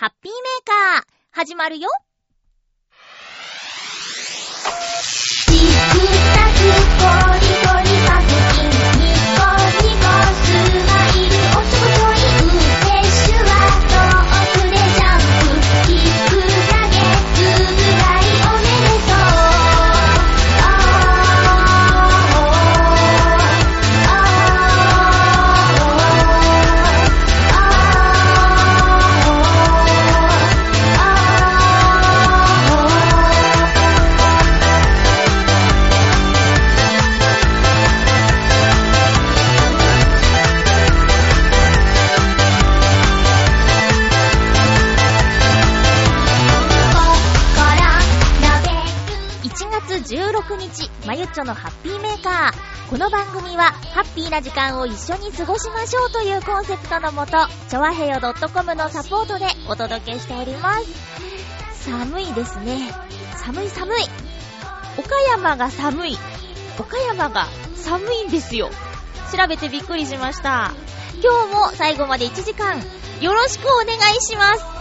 ハッピーメーカー、始まるよ。日、まゆっちょのハッピーメーカー。この番組は、ハッピーな時間を一緒に過ごしましょうというコンセプトのもと、ちょわへよ .com のサポートでお届けしております。寒いですね。寒い寒い。岡山が寒い。岡山が寒いんですよ。調べてびっくりしました。今日も最後まで1時間、よろしくお願いします。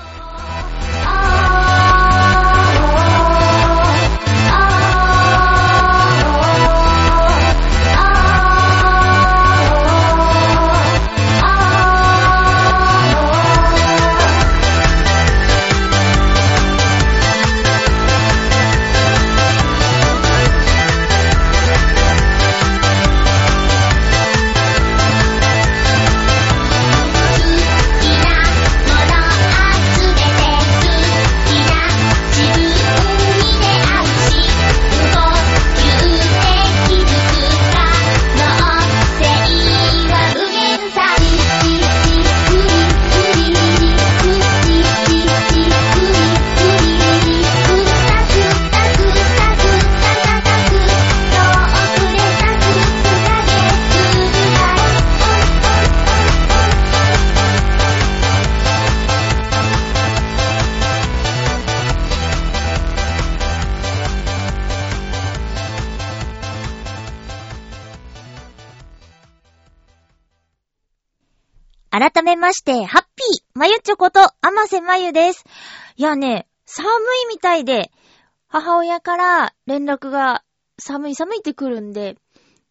まして、ハッピーまゆちょこと、あませまゆです。いやね、寒いみたいで、母親から連絡が寒い寒いって来るんで、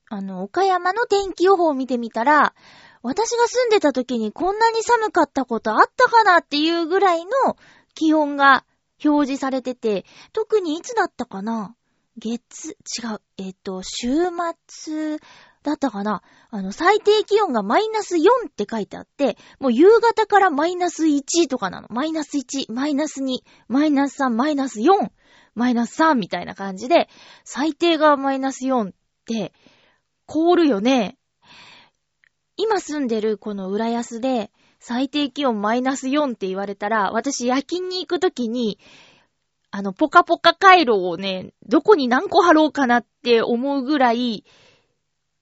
あの、岡山の天気予報を見てみたら、私が住んでた時にこんなに寒かったことあったかなっていうぐらいの気温が表示されてて、特にいつだったかな？月、違う、えっ、と、週末だったかな？あの、最低気温がマイナス4って書いてあって、もう夕方からマイナス1とかなの。マイナス1、マイナス2、マイナス3、マイナス4、マイナス3みたいな感じで、最低がマイナス4って、凍るよね。今住んでるこの浦安で、最低気温マイナス4って言われたら、私夜勤に行くときに、あの、ポカポカ回路をね、どこに何個貼ろうかなって思うぐらい、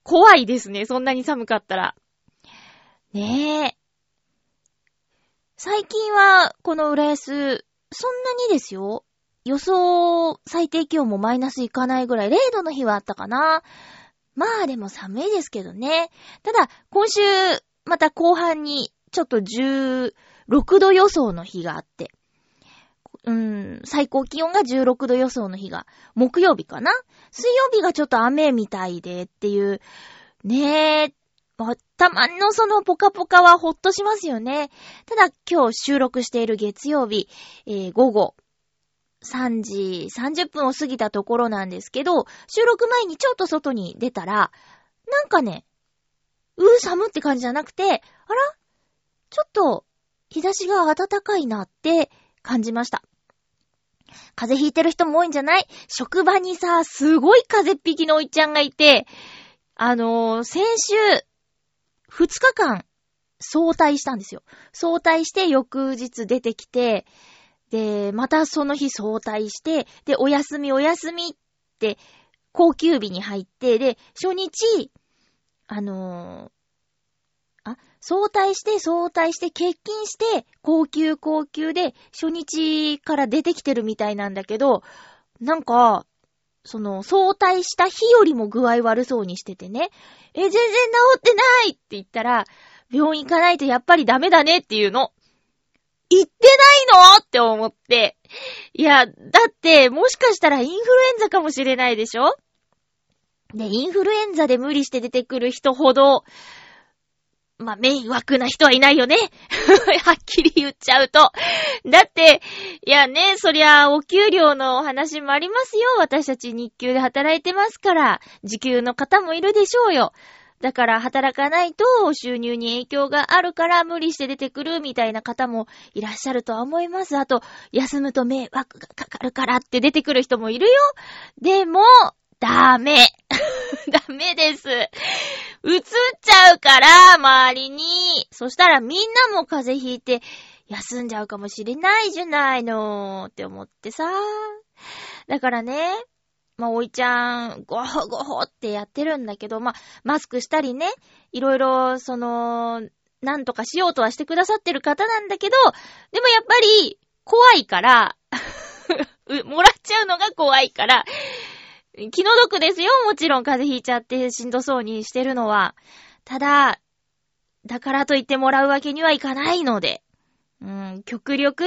怖いですね。そんなに寒かったら。ねえ。最近は、この浦安、そんなにですよ。予想最低気温もマイナスいかないぐらい、0度の日はあったかな。まあでも寒いですけどね。ただ、今週、また後半に、ちょっと16度予想の日があって。うん、最高気温が16度予想の日が、木曜日かな？水曜日がちょっと雨みたいでっていう、ねえ、たまんのそのポカポカはほっとしますよね。ただ今日収録している月曜日、えー午後3時30分を過ぎたところなんですけど、収録前にちょっと外に出たら、なんかね、うー寒って感じじゃなくて、あら？ちょっと日差しが暖かいなって感じました。風邪ひいてる人も多いんじゃない？職場にさ、すごい風邪っ引きのおいちゃんがいて、あのー先週、2日間、早退したんですよ。早退して翌日出てきて、で、またその日早退して、で、お休みお休みって、高級日に入って、で、初日、あのーあ、早退して、早退して、欠勤して、高級高級で、初日から出てきてるみたいなんだけど、なんか、その、早退した日よりも具合悪そうにしててね、え、全然治ってないって言ったら、病院行かないとやっぱりダメだねっていうの。行ってないのって思って。いや、だって、もしかしたらインフルエンザかもしれないでしょ？で、インフルエンザで無理して出てくる人ほど、まあ、迷惑な人はいないよね。はっきり言っちゃうと。だって、いやね、そりゃ、お給料のお話もありますよ。私たち日給で働いてますから、時給の方もいるでしょうよ。だから、働かないと収入に影響があるから無理して出てくるみたいな方もいらっしゃるとは思います。あと、休むと迷惑がかかるからって出てくる人もいるよ。でも、ダメ。ダメです。映っちゃうから、周りに。そしたらみんなも風邪ひいて、休んじゃうかもしれないじゃないのって思ってさ。だからね、まあ、おいちゃん、ごほごほってやってるんだけど、まあ、マスクしたりね、いろいろ、その、なんとかしようとはしてくださってる方なんだけど、でもやっぱり、怖いから、もらっちゃうのが怖いから、気の毒ですよ、もちろん風邪ひいちゃってしんどそうにしてるのは。ただ、だからといってもらうわけにはいかないので。うん、極力、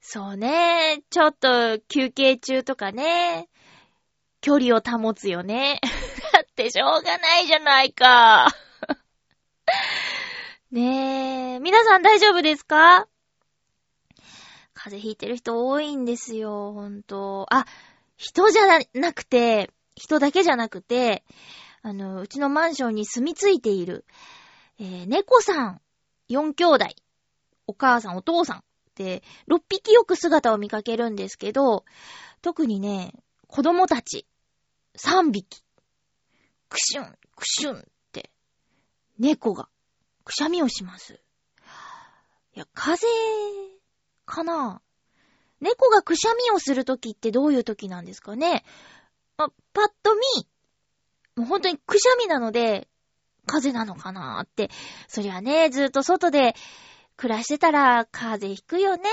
そうね、ちょっと休憩中とかね、距離を保つよね。だってしょうがないじゃないか。ねえ、皆さん大丈夫ですか？風邪ひいてる人多いんですよ、ほんと。あ、人じゃなくて、人だけじゃなくて、あの、うちのマンションに住み着いている、えー、猫さん、4兄弟、お母さん、お父さんって、6匹よく姿を見かけるんですけど、特にね、子供たち、3匹、クシュン、クシュンって、猫が、くしゃみをします。いや、風邪、かな？猫がくしゃみをするときってどういうときなんですかね？あ、パッと見、もう本当にくしゃみなので、風邪なのかなーって。そりゃね、ずっと外で暮らしてたら風邪ひくよね。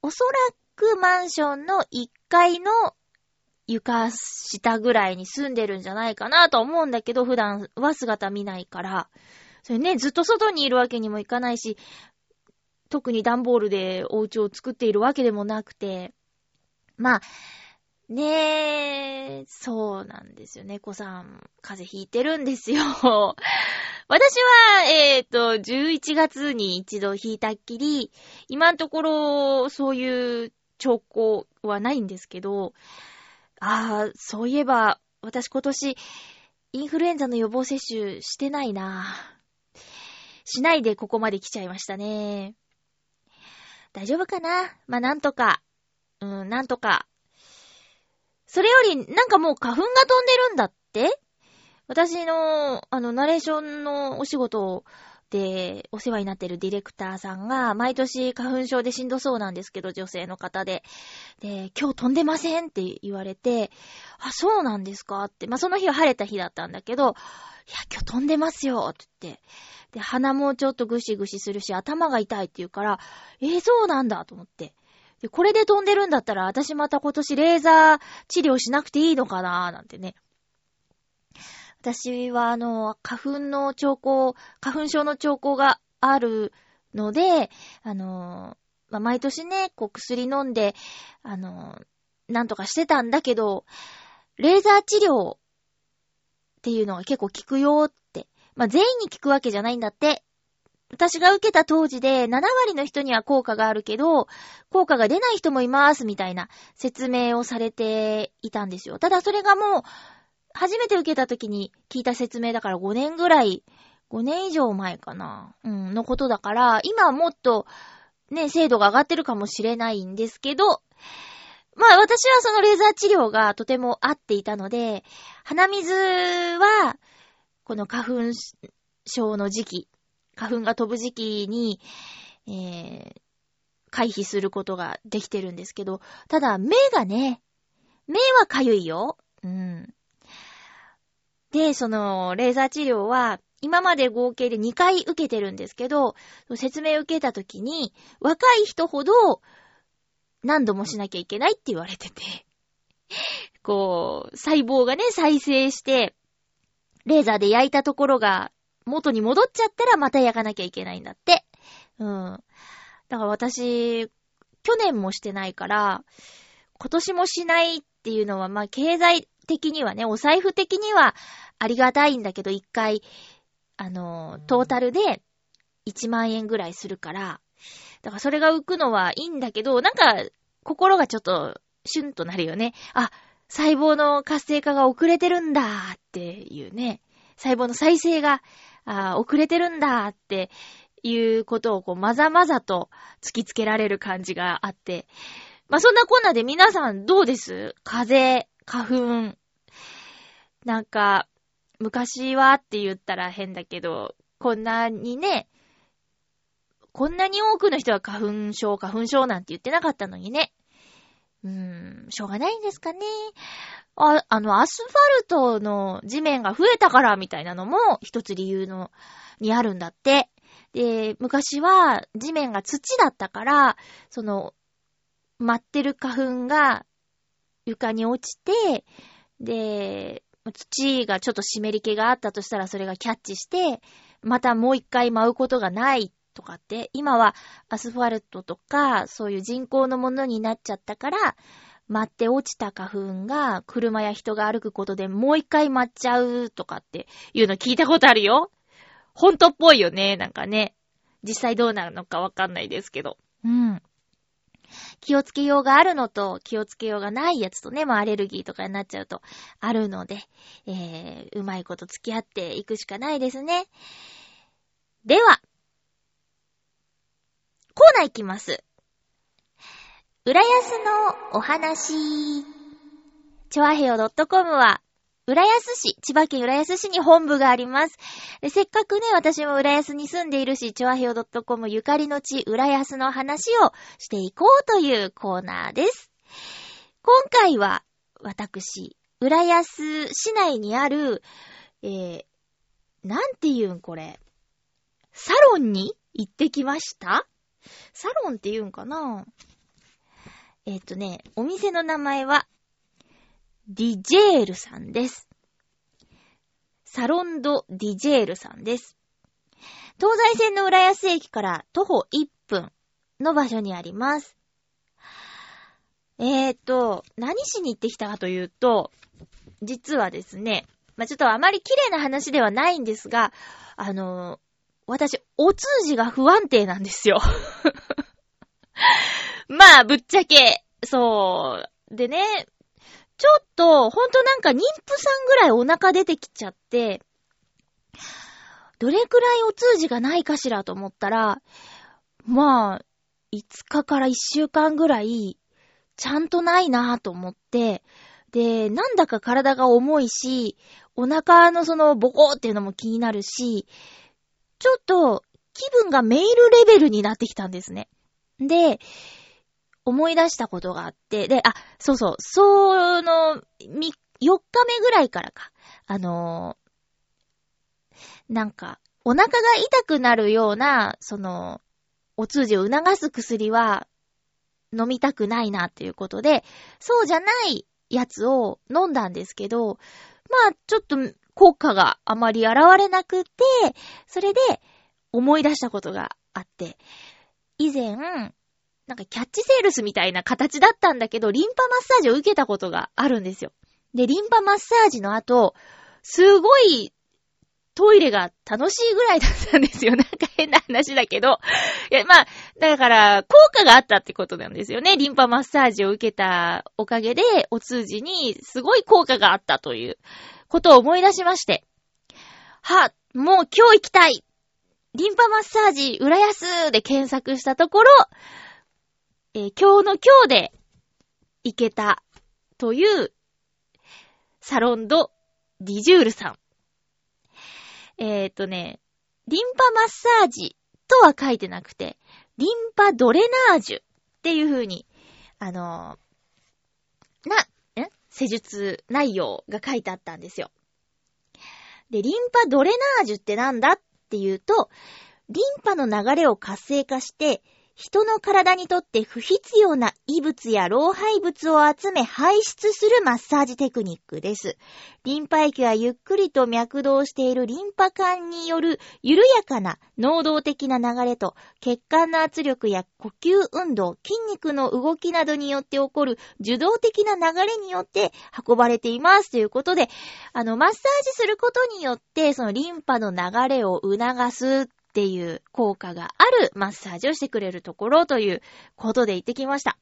おそらくマンションの1階の床下ぐらいに住んでるんじゃないかなと思うんだけど、普段は姿見ないから。それね、ずっと外にいるわけにもいかないし、特に段ボールでお家を作っているわけでもなくて、まあ、ねえ、そうなんですよ。猫さん、風邪ひいてるんですよ。私は、えっ、と、11月に一度ひいたっきり、今のところ、そういう兆候はないんですけど、ああ、そういえば、私今年、インフルエンザの予防接種してないな。しないでここまで来ちゃいましたね。大丈夫かな？まあ、なんとか。うん、なんとか。それより、なんかもう花粉が飛んでるんだって？私の、あの、ナレーションのお仕事をでお世話になってるディレクターさんが、毎年花粉症でしんどそうなんですけど、女性の方で。で、今日飛んでませんって言われて、あ、そうなんですかって。まあ、その日は晴れた日だったんだけど、いや、今日飛んでますよって言って。で、鼻もちょっとぐしぐしするし、頭が痛いって言うから、えー、そうなんだと思って。で、これで飛んでるんだったら、私また今年レーザー治療しなくていいのかななんてね。私は、あの、花粉の兆候、花粉症の兆候があるので、あの、まあ、毎年ね、こう薬飲んで、あの、なんとかしてたんだけど、レーザー治療っていうのが結構効くよって。まあ、全員に効くわけじゃないんだって。私が受けた当時で7割の人には効果があるけど、効果が出ない人もいますみたいな説明をされていたんですよ。ただそれがもう、初めて受けた時に聞いた説明だから5年ぐらい、5年以上前かな、うん、のことだから、今はもっと、ね、精度が上がってるかもしれないんですけど、まあ私はそのレーザー治療がとても合っていたので、鼻水は、この花粉症の時期、花粉が飛ぶ時期に、えー、回避することができてるんですけど、ただ目がね、目はかゆいよ。うん。で、その、レーザー治療は、今まで合計で2回受けてるんですけど、説明受けた時に、若い人ほど何度もしなきゃいけないって言われてて、こう、細胞がね、再生して、レーザーで焼いたところが元に戻っちゃったらまた焼かなきゃいけないんだって。うん。だから私、去年もしてないから、今年もしないっていうのは、まあ、経済的にはね、お財布的にはありがたいんだけど、一回、あの、トータルで1万円ぐらいするから、だからそれが浮くのはいいんだけど、なんか、心がちょっと、シュンとなるよね。あ、細胞の活性化が遅れてるんだっていうね。細胞の再生が、あ遅れてるんだっていうことをこう、まざまざと突きつけられる感じがあって。まあ、そんなこんなで皆さんどうです？風邪、花粉。なんか、昔はって言ったら変だけど、こんなにね、こんなに多くの人は花粉症、花粉症なんて言ってなかったのにね。うーん、しょうがないんですかね。あ、あの、アスファルトの地面が増えたからみたいなのも一つ理由の、にあるんだって。で、昔は地面が土だったから、その、舞ってる花粉が床に落ちて、で、土がちょっと湿り気があったとしたらそれがキャッチして、またもう一回舞うことがないとかって、今はアスファルトとかそういう人工のものになっちゃったから、舞って落ちた花粉が車や人が歩くことでもう一回舞っちゃうとかっていうの聞いたことあるよ。ほんとっぽいよね、なんかね。実際どうなるのかわかんないですけど。うん。気をつけようがあるのと、気をつけようがないやつとね、まあアレルギーとかになっちゃうとあるので、えー、うまいこと付き合っていくしかないですね。では、コーナーいきます。浦安のお話。チョアヘヨ .com は、浦安市、千葉県浦安市に本部があります。せっかくね、私も浦安に住んでいるし、チョアヘヨ .com ゆかりの地、浦安の話をしていこうというコーナーです。今回は、私、浦安市内にある、えー、なんて言うんこれ。サロンに行ってきました？サロンって言うんかな？えっ、とね、お店の名前は、ディジェールさんです。サロンド・ディジェールさんです。東西線の浦安駅から徒歩1分の場所にあります。えーと、何しに行ってきたかというと、実はですね、まあ、ちょっとあまり綺麗な話ではないんですが、あの私、お通じが不安定なんですよ。まあ、ぶっちゃけ、そう。でね、ちょっと、ほんとなんか妊婦さんぐらいお腹出てきちゃって、どれくらいお通じがないかしらと思ったら、まあ、5日から1週間ぐらい、ちゃんとないなぁと思って、で、なんだか体が重いし、お腹のそのボコーっていうのも気になるし、ちょっと気分がメールレベルになってきたんですね。で、思い出したことがあって、で、あ、そうそう、その、み、4日目ぐらいからか、あのーなんか、お腹が痛くなるような、その、お通じを促す薬は飲みたくないなっていうことで、そうじゃないやつを飲んだんですけど、まあ、ちょっと効果があまり現れなくて、それで思い出したことがあって、以前、なんかキャッチセールスみたいな形だったんだけど、リンパマッサージを受けたことがあるんですよ。で、リンパマッサージの後、すごいトイレが楽しいぐらいだったんですよ。なんか変な話だけど。いや、まあ、だから、効果があったってことなんですよね。リンパマッサージを受けたおかげで、お通じにすごい効果があったということを思い出しまして。は、もう今日行きたいリンパマッサージ、浦安で検索したところ、えー今日の今日で行けたという、サロンド・ディジュールさん。えっ、とね、リンパマッサージとは書いてなくて、リンパドレナージュっていう風に、あのーな、ん施術内容が書いてあったんですよ。で、リンパドレナージュってなんだっていうと、リンパの流れを活性化して、人の体にとって不必要な異物や老廃物を集め排出するマッサージテクニックです。リンパ液はゆっくりと脈動しているリンパ管による緩やかな能動的な流れと血管の圧力や呼吸運動、筋肉の動きなどによって起こる受動的な流れによって運ばれています。ということで、あの、マッサージすることによって、そのリンパの流れを促すっていう効果があるマッサージをしてくれるところということで行ってきました。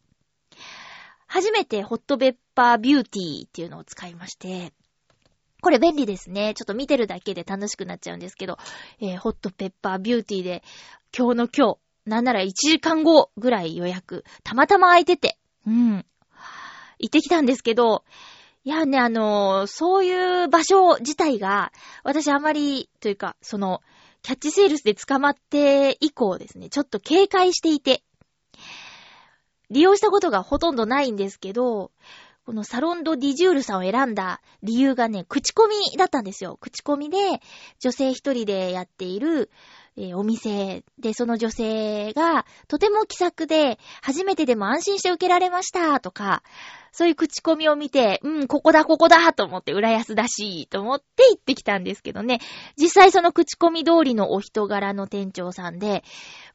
初めてホットペッパービューティーっていうのを使いまして、これ便利ですね。ちょっと見てるだけで楽しくなっちゃうんですけど、えーホットペッパービューティーで、今日の今日、なんなら1時間後ぐらい予約、たまたま空いてて、うん、行ってきたんですけど、いやね、あのーそういう場所自体が、私あまり、というか、その、キャッチセールスで捕まって以降ですね、ちょっと警戒していて、利用したことがほとんどないんですけど、このサロンドディジュールさんを選んだ理由がね、口コミだったんですよ。口コミで、女性一人でやっている、えーお店で、その女性が、とても気さくで、初めてでも安心して受けられました、とか、そういう口コミを見て、うん、ここだ、ここだ、と思って、浦安だし、と思って行ってきたんですけどね。実際その口コミ通りのお人柄の店長さんで、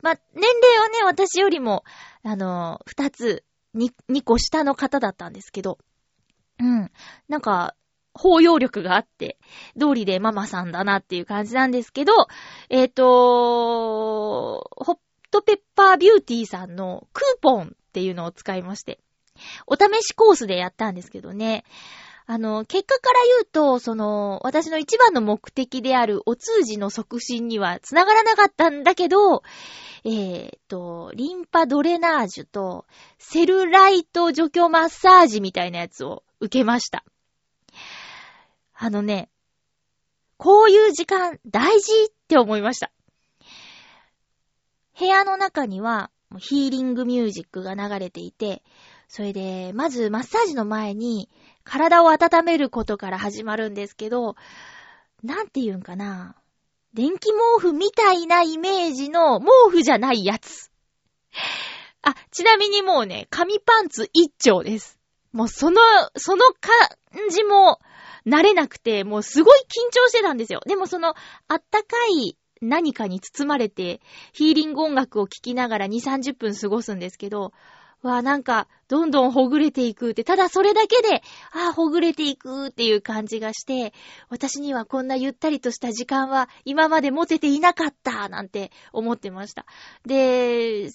ま、年齢はね、私よりも、あの、二つ、に、二個下の方だったんですけど、うん。なんか、包容力があって、通りでママさんだなっていう感じなんですけど、えっ、とホットペッパービューティーさんのクーポンっていうのを使いまして、お試しコースでやったんですけどね。あの、結果から言うと、その、私の一番の目的であるお通じの促進には繋がらなかったんだけど、えーと、リンパドレナージュとセルライト除去マッサージみたいなやつを受けました。あのね、こういう時間大事って思いました。部屋の中にはヒーリングミュージックが流れていて、それで、まずマッサージの前に体を温めることから始まるんですけど、なんて言うんかな。電気毛布みたいなイメージの毛布じゃないやつ。あ、ちなみにもうね、紙パンツ一丁です。もうその、その感じも慣れなくて、もうすごい緊張してたんですよ。でもその、あったかい何かに包まれて、ヒーリング音楽を聴きながら2、30分過ごすんですけど、わあ、なんか、どんどんほぐれていくって、ただそれだけで、ああ、ほぐれていくっていう感じがして、私にはこんなゆったりとした時間は今まで持てていなかった、なんて思ってました。で、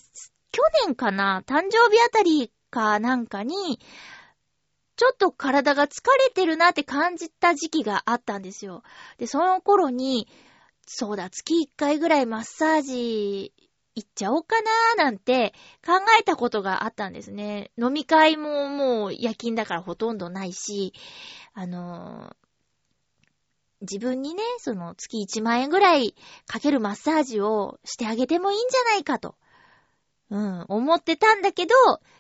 去年かな、誕生日あたりかなんかに、ちょっと体が疲れてるなって感じた時期があったんですよ。で、その頃に、そうだ、月1回ぐらいマッサージ行っちゃおうかなーなんて考えたことがあったんですね。飲み会ももう夜勤だからほとんどないし、あのー自分にね、その月1万円ぐらいかけるマッサージをしてあげてもいいんじゃないかと、うん、思ってたんだけど、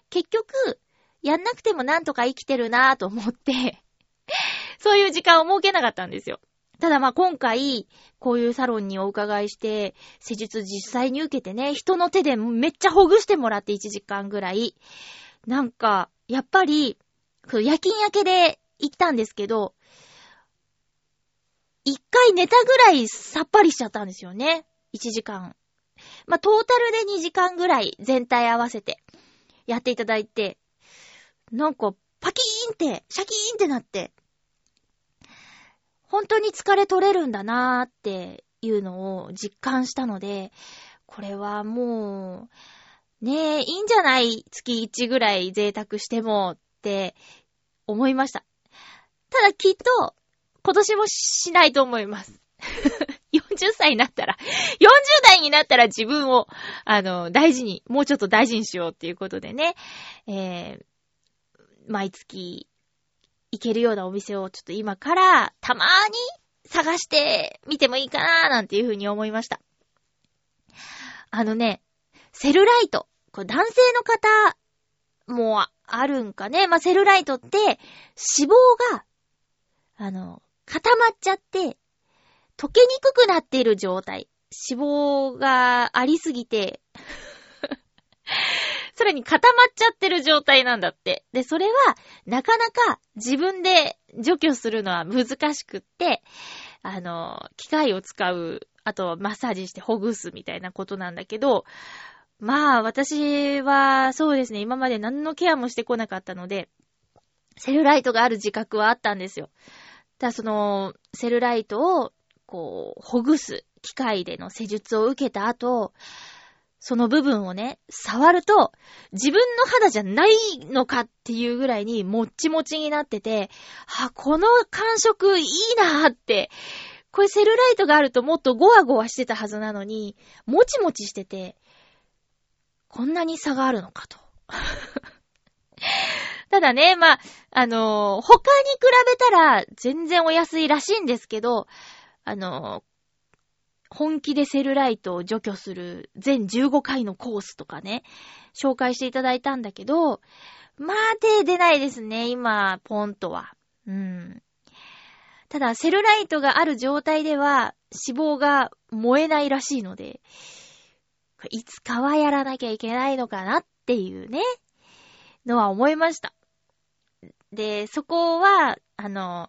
結局、やんなくてもなんとか生きてるなぁと思って、そういう時間を設けなかったんですよ。ただまあ今回、こういうサロンにお伺いして、施術実際に受けてね、人の手でめっちゃほぐしてもらって1時間ぐらい。なんか、やっぱり、夜勤明けで行ったんですけど、一回寝たぐらいさっぱりしちゃったんですよね。1時間。まあ、トータルで2時間ぐらい全体合わせてやっていただいて、なんか、パキーンって、シャキーンってなって、本当に疲れ取れるんだなーっていうのを実感したので、これはもう、ねえ、いいんじゃない？月1ぐらい贅沢してもって思いました。ただきっと、今年もしないと思います。40歳になったら、40代になったら自分を、あの、大事に、もうちょっと大事にしようっていうことでね、えー、毎月行けるようなお店をちょっと今からたまーに探してみてもいいかなーなんていうふうに思いました。あのね、セルライト。これ男性の方もあるんかね。まあ、セルライトって脂肪が、あの、固まっちゃって、溶けにくくなっている状態。脂肪がありすぎて、ルに固まっちゃってる状態なんだって。で、それは、なかなか自分で除去するのは難しくって、あの、機械を使う、あとマッサージしてほぐすみたいなことなんだけど、まあ、私は、そうですね、今まで何のケアもしてこなかったので、セルライトがある自覚はあったんですよ。ただその、セルライトを、こう、ほぐす機械での施術を受けた後、その部分をね、触ると、自分の肌じゃないのかっていうぐらいにもっちもちになってて、あ、この感触いいなーって、これセルライトがあるともっとゴワゴワしてたはずなのに、もちもちしてて、こんなに差があるのかと。ただね、まあ、あのー他に比べたら全然お安いらしいんですけど、あのー本気でセルライトを除去する全15回のコースとかね、紹介していただいたんだけど、まあ手出ないですね、今、ポンとは。うん。ただ、セルライトがある状態では脂肪が燃えないらしいので、いつかはやらなきゃいけないのかなっていうね、のは思いました。で、そこは、あの、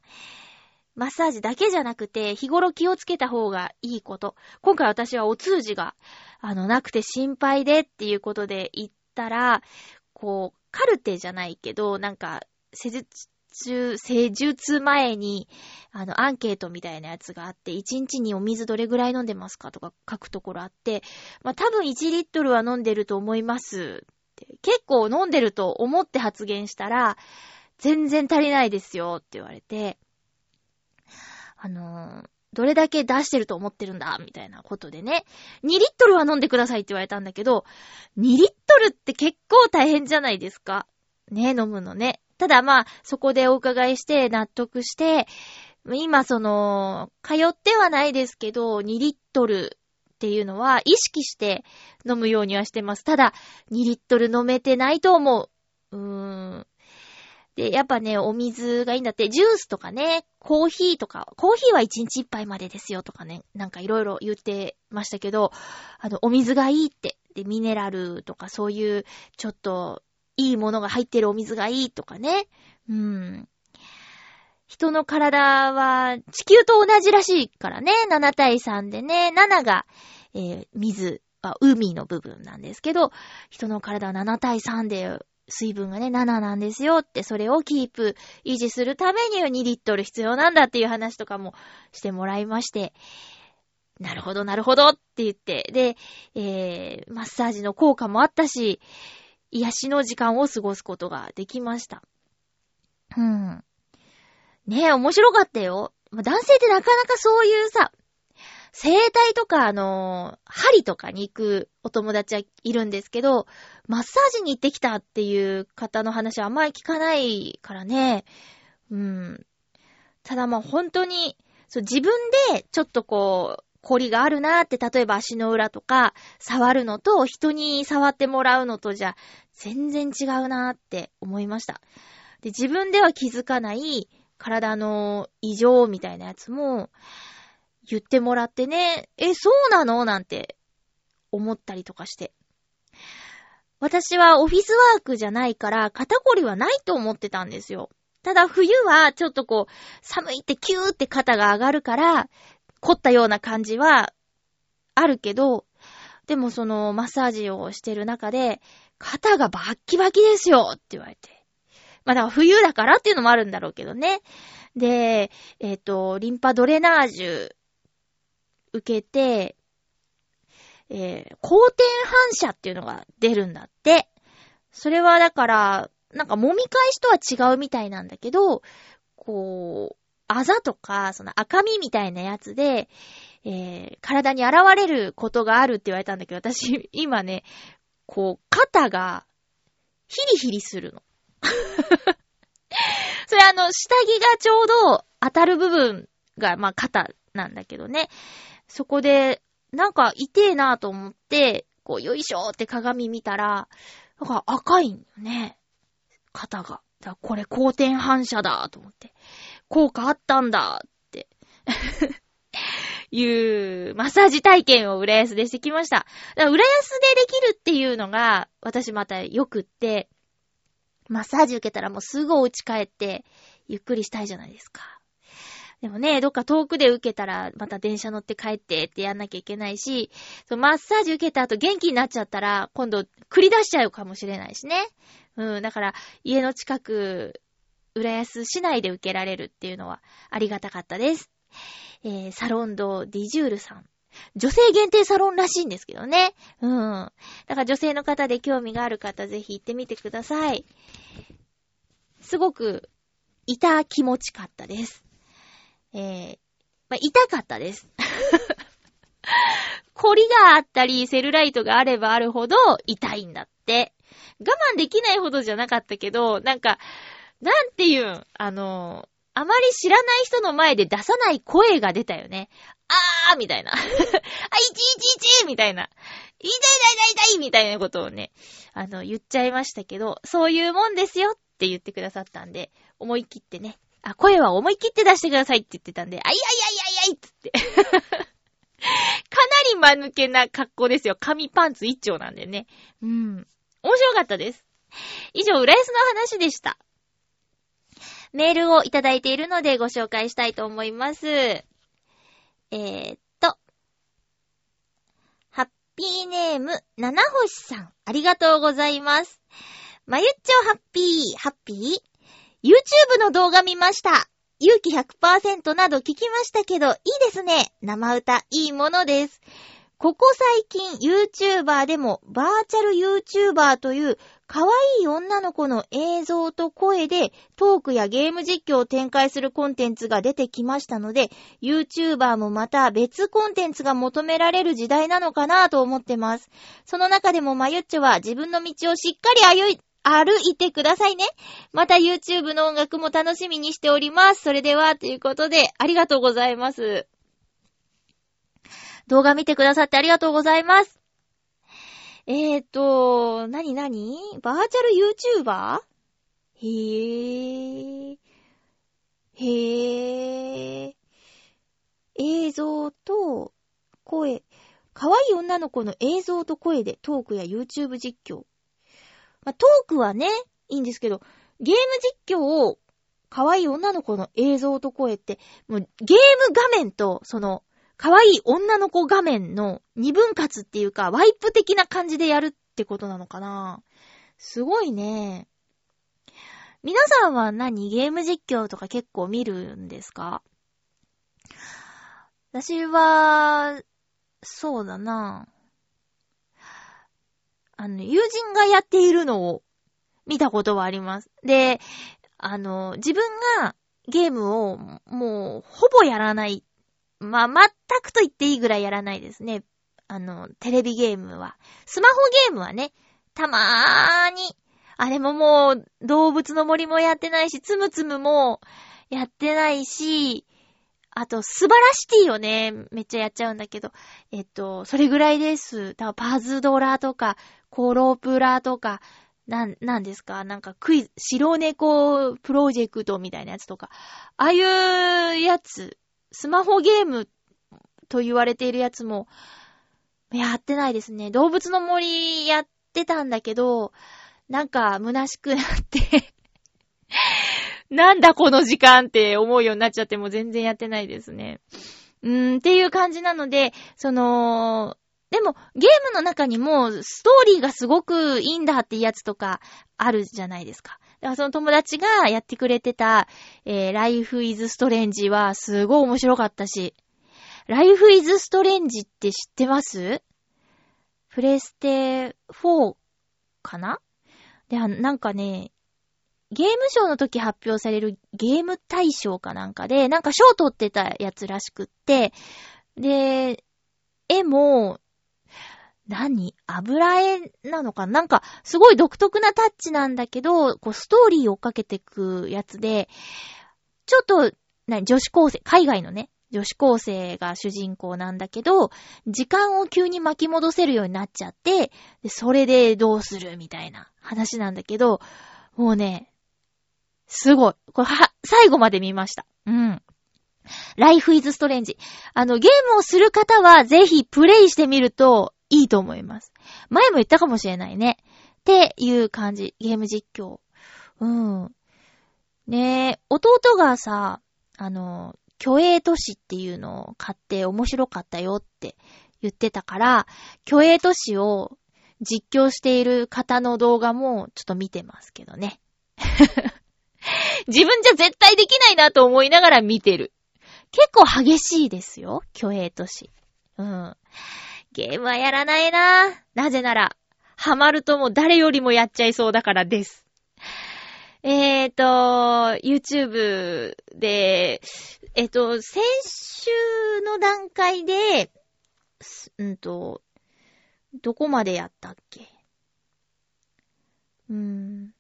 マッサージだけじゃなくて、日頃気をつけた方がいいこと。今回私はお通じが、あの、なくて心配でっていうことで言ったら、こう、カルテじゃないけど、なんか、施術中、施術前に、あの、アンケートみたいなやつがあって、1日にお水どれぐらい飲んでますかとか書くところあって、まあ、多分1リットルは飲んでると思いますって。結構飲んでると思って発言したら、全然足りないですよって言われて、あのーどれだけ出してると思ってるんだみたいなことでね。2リットルは飲んでくださいって言われたんだけど、2リットルって結構大変じゃないですか。ね、飲むのね。ただまあ、そこでお伺いして納得して、今その、通ってはないですけど、2リットルっていうのは意識して飲むようにはしてます。ただ、2リットル飲めてないと思う。うーん。で、やっぱね、お水がいいんだって、ジュースとかね、コーヒーとか、コーヒーは1日1杯までですよとかね、なんかいろいろ言ってましたけど、あの、お水がいいって、で、ミネラルとかそういう、ちょっと、いいものが入ってるお水がいいとかね、うん。人の体は地球と同じらしいからね、7対3でね、7が、えー水、あ海の部分なんですけど、人の体は7対3で、水分がね、7なんですよって、それをキープ、維持するためには2リットル必要なんだっていう話とかもしてもらいまして、なるほど、なるほどって言って、で、えー、マッサージの効果もあったし、癒しの時間を過ごすことができました。うん。ねえ、面白かったよ。男性ってなかなかそういうさ、整体とか、あのー針とかに行くお友達はいるんですけど、マッサージに行ってきたっていう方の話はあんまり聞かないからね。うん。ただまあ本当に、そう自分でちょっとこう、凝りがあるなーって、例えば足の裏とか触るのと、人に触ってもらうのとじゃ、全然違うなーって思いました。で、自分では気づかない体の異常みたいなやつも、言ってもらってね、え、そうなの？なんて思ったりとかして。私はオフィスワークじゃないから肩こりはないと思ってたんですよ。ただ冬はちょっとこう寒いってキューって肩が上がるから凝ったような感じはあるけど、でもそのマッサージをしてる中で肩がバッキバキですよって言われて。まあだから冬だからっていうのもあるんだろうけどね。で、えっ、と、リンパドレナージュ受けて、えー、光点反射っていうのが出るんだって。それはだから、なんか揉み返しとは違うみたいなんだけど、こう、あざとか、その赤みみたいなやつで、えー、体に現れることがあるって言われたんだけど、私、今ね、こう、肩が、ヒリヒリするの。それあの、下着がちょうど当たる部分が、まあ、肩なんだけどね。そこで、なんか痛えなと思って、こう、よいしょって鏡見たら、なんか赤いんよね。肩が。だこれ光点反射だと思って。効果あったんだって。いうマッサージ体験を浦安でしてきました。だから浦安でできるっていうのが、私また良くって、マッサージ受けたらもうすぐお家帰って、ゆっくりしたいじゃないですか。でもね、どっか遠くで受けたら、また電車乗って帰ってってやんなきゃいけないし、マッサージ受けた後元気になっちゃったら、今度繰り出しちゃうかもしれないしね。うん、だから、家の近く、浦安市内で受けられるっていうのはありがたかったです。えー、サロンドディジュールさん。女性限定サロンらしいんですけどね。うん。だから女性の方で興味がある方ぜひ行ってみてください。すごく、いた気持ちかったです。えー、まあ、痛かったです。凝りがあったり、セルライトがあればあるほど痛いんだって。我慢できないほどじゃなかったけど、なんか、なんていうん、あの、あまり知らない人の前で出さない声が出たよね。あーみたいな。あ、いちいちいちみたいな。痛い痛い痛い痛いみたいなことをね、あの、言っちゃいましたけど、そういうもんですよって言ってくださったんで、思い切ってね、あ、声は思い切って出してくださいって言ってたんで、あいあいあいあいあいっつって。かなり間抜けな格好ですよ。紙パンツ一丁なんでね。うん。面白かったです。以上、浦安の話でした。メールをいただいているのでご紹介したいと思います。えー、っと。ハッピーネーム、七星さん。ありがとうございます。まゆっちょハッピー、ハッピー？?YouTube の動画見ました。勇気100%など聞きましたけど、いいですね。生歌、いいものです。ここ最近 YouTuber でもバーチャル YouTuber という可愛い女の子の映像と声でトークやゲーム実況を展開するコンテンツが出てきましたので、YouTuber もまた別コンテンツが求められる時代なのかなと思ってます。その中でもまゆっちょは自分の道をしっかり歩い、歩いてくださいね。また YouTube の音楽も楽しみにしております。それでは、ということで、ありがとうございます。動画見てくださってありがとうございます。えーと、なになにバーチャル YouTuber? へぇー。へぇー。映像と声。可愛い女の子の映像と声でトークや YouTube 実況。まあ、トークはね、いいんですけど、ゲーム実況を可愛い女の子の映像と声って、もうゲーム画面とその可愛い女の子画面の二分割っていうか、ワイプ的な感じでやるってことなのかなすごいね。皆さんは何ゲーム実況とか結構見るんですか？私は、そうだな。あの、友人がやっているのを見たことはあります。で、あの、自分がゲームをもうほぼやらないまあ、全くと言っていいぐらいやらないですね。あの、テレビゲームは。スマホゲームはね、たまーに。あれももう、動物の森もやってないし、つむつむもやってないし、あと、素晴らしティをね、めっちゃやっちゃうんだけど、えっと、それぐらいです。だからパズドラとか、コロプラとか、なん、なんですか？なんかクイズ、白猫プロジェクトみたいなやつとか、ああいうやつ、スマホゲームと言われているやつも、やってないですね。動物の森やってたんだけど、なんか虚しくなって、なんだこの時間って思うようになっちゃっても全然やってないですね。うーん、っていう感じなので、その、でも、ゲームの中にも、ストーリーがすごくいいんだってやつとか、あるじゃないですか。だからその友達がやってくれてた、えー、Life is Strange はすごい面白かったし、Life is Strange って知ってます？プレステ4かな？で、なんかね、ゲームショーの時発表されるゲーム大賞かなんかで、なんか賞取ってたやつらしくって、で、絵も、何？油絵なのか？なんか、すごい独特なタッチなんだけど、こう、ストーリーをかけてくやつで、ちょっと、な女子高生、海外のね、女子高生が主人公なんだけど、時間を急に巻き戻せるようになっちゃって、でそれでどうするみたいな話なんだけど、もうね、すごい。これは、最後まで見ました。うん。ライフイズストレンジ。あの、ゲームをする方はぜひプレイしてみるといいと思います。前も言ったかもしれないね。っていう感じ。ゲーム実況。うん。ねえ、弟がさ、あの、虚栄都市っていうのを買って面白かったよって言ってたから、虚栄都市を実況している方の動画もちょっと見てますけどね。自分じゃ絶対できないなと思いながら見てる。結構激しいですよ、虚栄都市。うん。ゲームはやらないななぜなら、ハマるとも誰よりもやっちゃいそうだからです。えーと、YouTube で、えっ、と、先週の段階で、うんと、どこまでやったっけ？うーん。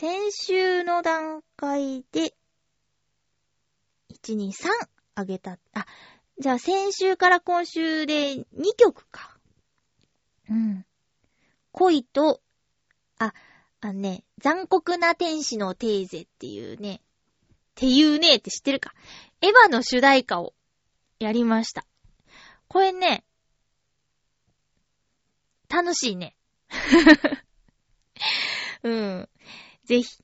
先週の段階で、1、2、3あげた。あ、じゃあ先週から今週で2曲か。うん。恋と、あ、あのね、残酷な天使のテーゼっていうね、っていうねって知ってるか。エヴァの主題歌をやりました。これね、楽しいね。うん。ぜひ。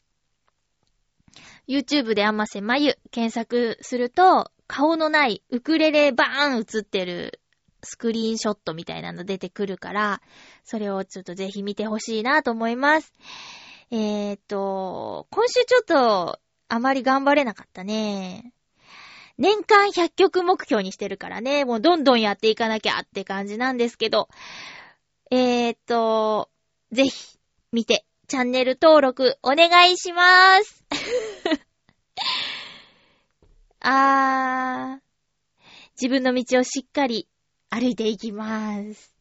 YouTube であませまゆ検索すると、顔のないウクレレバーン映ってるスクリーンショットみたいなの出てくるから、それをちょっとぜひ見てほしいなと思います。えーっと、今週ちょっとあまり頑張れなかったね。年間100曲目標にしてるからね、もうどんどんやっていかなきゃって感じなんですけど、えーっと、ぜひ見て、チャンネル登録お願いしまーす。あー、自分の道をしっかり歩いていきまーす。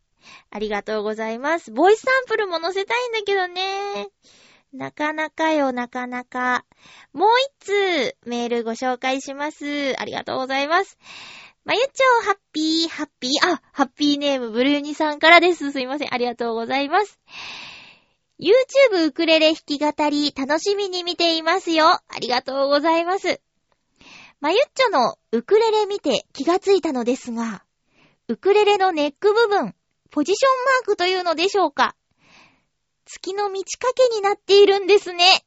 ありがとうございます。ボイスサンプルも載せたいんだけどね。なかなかよ、なかなか。もう一通メールご紹介します。ありがとうございます。まゆちょう、ハッピー、ハッピー、あ、ハッピーネームブルーニさんからです。すいません。ありがとうございます。YouTube ウクレレ弾き語り楽しみに見ていますよ。ありがとうございます。まゆっちょのウクレレ見て気がついたのですが、ウクレレのネック部分、ポジションマークというのでしょうか？月の満ち欠けになっているんですね。